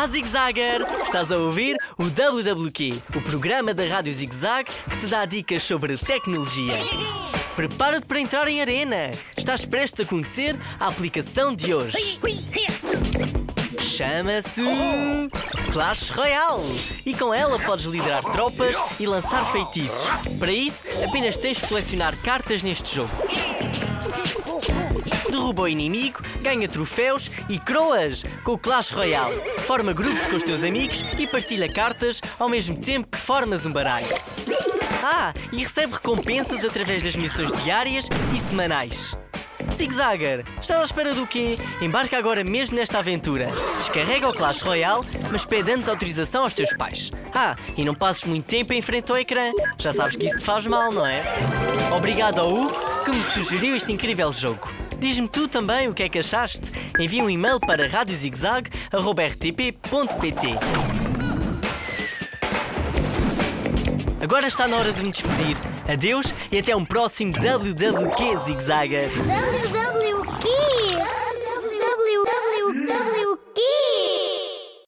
Olá, Zig Zagger! Estás a ouvir o WWQ, o programa da Rádio Zig Zag que te dá dicas sobre tecnologia. Prepara-te para entrar em arena! Estás prestes a conhecer a aplicação de hoje. Chama-se Clash Royale e com ela podes liderar tropas e lançar feitiços. Para isso, apenas tens de colecionar cartas neste jogo. Derruba o inimigo, ganha troféus e croas com o Clash Royale. Forma grupos com os teus amigos e partilha cartas ao mesmo tempo que formas um baralho. Ah, e recebe recompensas através das missões diárias e semanais. Zig Zagger, estás à espera do quê? Embarca agora mesmo nesta aventura. Descarrega o Clash Royale, mas pede antes autorização aos teus pais. Ah, e não passes muito tempo em frente ao ecrã. Já sabes que isso te faz mal, não é? Obrigado ao Hugo que me sugeriu este incrível jogo. Diz-me tu também o que é que achaste. Envia um e-mail para radiozigzag.rtp.pt Agora está na hora de me despedir. Adeus e até um próximo WWQ Zigzagger. WW